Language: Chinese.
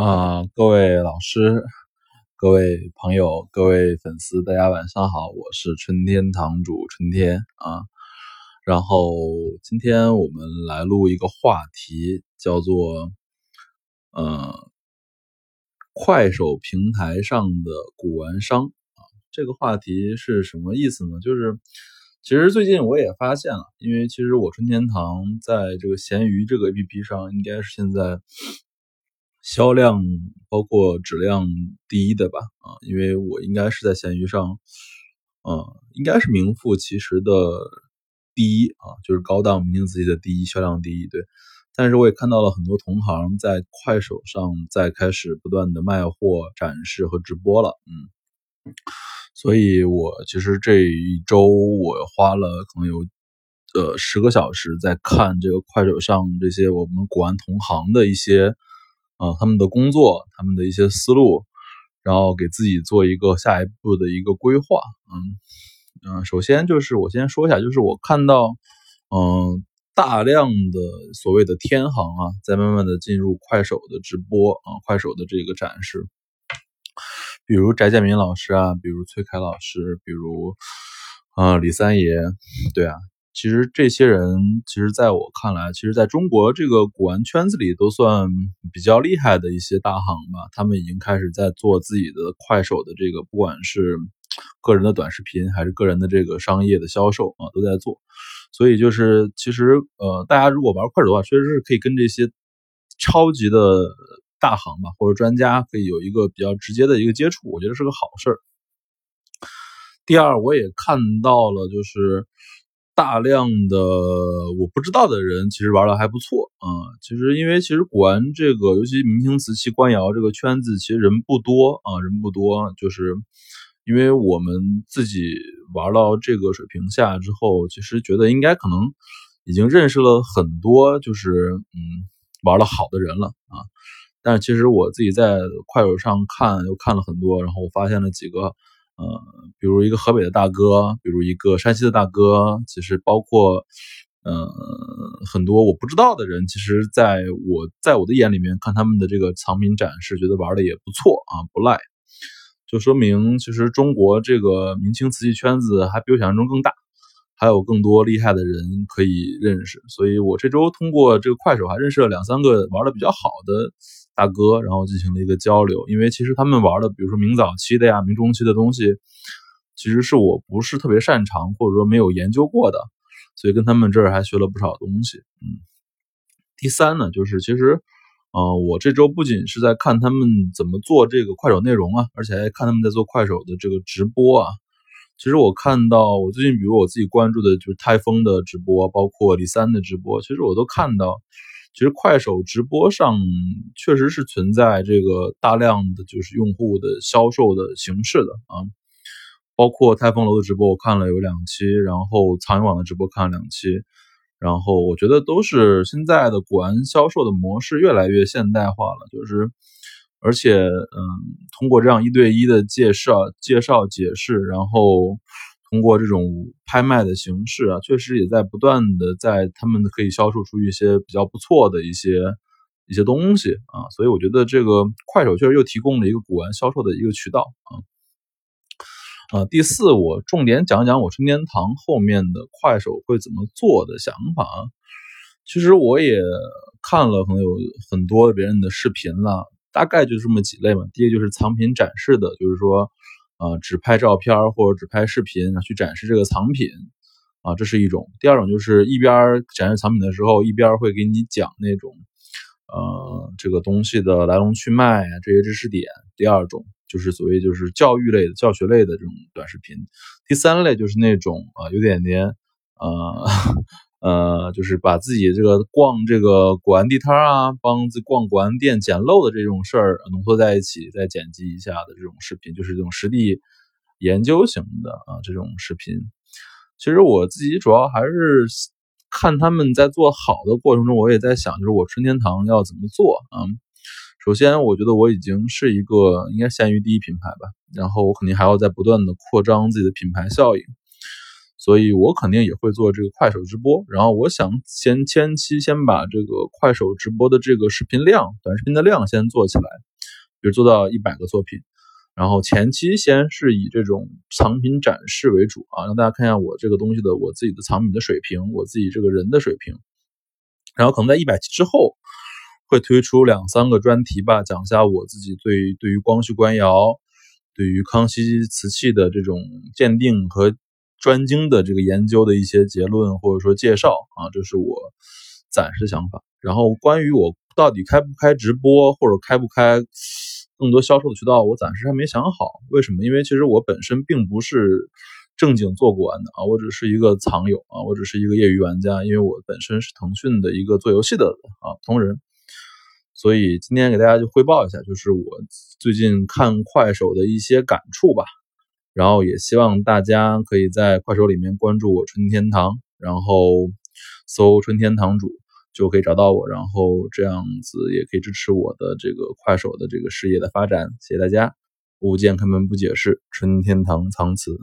啊，各位老师、各位朋友、各位粉丝，大家晚上好，我是春天堂主春天啊。然后今天我们来录一个话题，叫做呃，快手平台上的古玩商啊。这个话题是什么意思呢？就是其实最近我也发现了，因为其实我春天堂在这个闲鱼这个 APP 上，应该是现在。销量包括质量第一的吧，啊，因为我应该是在闲鱼上，嗯，应该是名副其实的第一啊，就是高档明星瓷器的第一，销量第一，对。但是我也看到了很多同行在快手上在开始不断的卖货、展示和直播了，嗯，所以我其实这一周我花了可能有呃十个小时在看这个快手上这些我们古玩同行的一些。啊，他们的工作，他们的一些思路，然后给自己做一个下一步的一个规划。嗯嗯，首先就是我先说一下，就是我看到，嗯，大量的所谓的天行啊，在慢慢的进入快手的直播啊，快手的这个展示，比如翟建民老师啊，比如崔凯老师，比如啊李三爷，对啊。其实这些人，其实在我看来，其实在中国这个古玩圈子里都算比较厉害的一些大行吧。他们已经开始在做自己的快手的这个，不管是个人的短视频，还是个人的这个商业的销售啊，都在做。所以就是，其实呃，大家如果玩快手的话，确实是可以跟这些超级的大行吧，或者专家可以有一个比较直接的一个接触，我觉得是个好事儿。第二，我也看到了，就是。大量的我不知道的人，其实玩的还不错啊。其实因为其实古玩这个，尤其明清瓷器、官窑这个圈子，其实人不多啊，人不多。就是因为我们自己玩到这个水平下之后，其实觉得应该可能已经认识了很多，就是嗯玩的好的人了啊。但是其实我自己在快手上看，又看了很多，然后我发现了几个。呃，比如一个河北的大哥，比如一个山西的大哥，其实包括，呃，很多我不知道的人，其实在我在我的眼里面看他们的这个藏品展示，觉得玩的也不错啊，不赖，就说明其实中国这个明清瓷器圈子还比我想象中更大，还有更多厉害的人可以认识，所以我这周通过这个快手还认识了两三个玩的比较好的。大哥，然后进行了一个交流，因为其实他们玩的，比如说明早期的呀、明中期的东西，其实是我不是特别擅长或者说没有研究过的，所以跟他们这儿还学了不少东西。嗯，第三呢，就是其实，呃，我这周不仅是在看他们怎么做这个快手内容啊，而且还看他们在做快手的这个直播啊。其实我看到，我最近比如我自己关注的就是泰丰的直播，包括李三的直播，其实我都看到。其实快手直播上确实是存在这个大量的就是用户的销售的形式的啊，包括泰丰楼的直播我看了有两期，然后苍蝇网的直播看了两期，然后我觉得都是现在的古玩销售的模式越来越现代化了，就是而且嗯，通过这样一对一的介绍、介绍、解释，然后。通过这种拍卖的形式啊，确实也在不断的在他们可以销售出一些比较不错的一些一些东西啊，所以我觉得这个快手确实又提供了一个古玩销售的一个渠道啊。啊，第四，我重点讲讲我春天堂后面的快手会怎么做的想法。其实我也看了可能有很多别人的视频了，大概就这么几类嘛。第一个就是藏品展示的，就是说。啊，只拍照片或者只拍视频，去展示这个藏品，啊，这是一种。第二种就是一边展示藏品的时候，一边会给你讲那种，呃，这个东西的来龙去脉啊，这些知识点。第二种就是所谓就是教育类的、教学类的这种短视频。第三类就是那种啊，有点点，呃。呃，就是把自己这个逛这个古玩地摊啊，帮自逛古玩店捡漏的这种事儿浓缩在一起，再剪辑一下的这种视频，就是这种实地研究型的啊这种视频。其实我自己主要还是看他们在做好的过程中，我也在想，就是我春天堂要怎么做啊？首先，我觉得我已经是一个应该闲鱼第一品牌吧，然后我肯定还要在不断的扩张自己的品牌效应。所以我肯定也会做这个快手直播，然后我想先前期先把这个快手直播的这个视频量、短视频的量先做起来，比如做到一百个作品，然后前期先是以这种藏品展示为主啊，让大家看一下我这个东西的我自己的藏品的水平，我自己这个人的水平。然后可能在一百期之后，会推出两三个专题吧，讲一下我自己对对于光绪官窑、对于康熙瓷器的这种鉴定和专精的这个研究的一些结论或者说介绍啊，这是我暂时想法。然后关于我到底开不开直播或者开不开更多销售的渠道，我暂时还没想好。为什么？因为其实我本身并不是。正经做古玩的啊，我只是一个藏友啊，我只是一个业余玩家，因为我本身是腾讯的一个做游戏的啊同仁，所以今天给大家就汇报一下，就是我最近看快手的一些感触吧。然后也希望大家可以在快手里面关注我春天堂，然后搜春天堂主就可以找到我，然后这样子也可以支持我的这个快手的这个事业的发展。谢谢大家，物件开门不解释，春天堂藏词。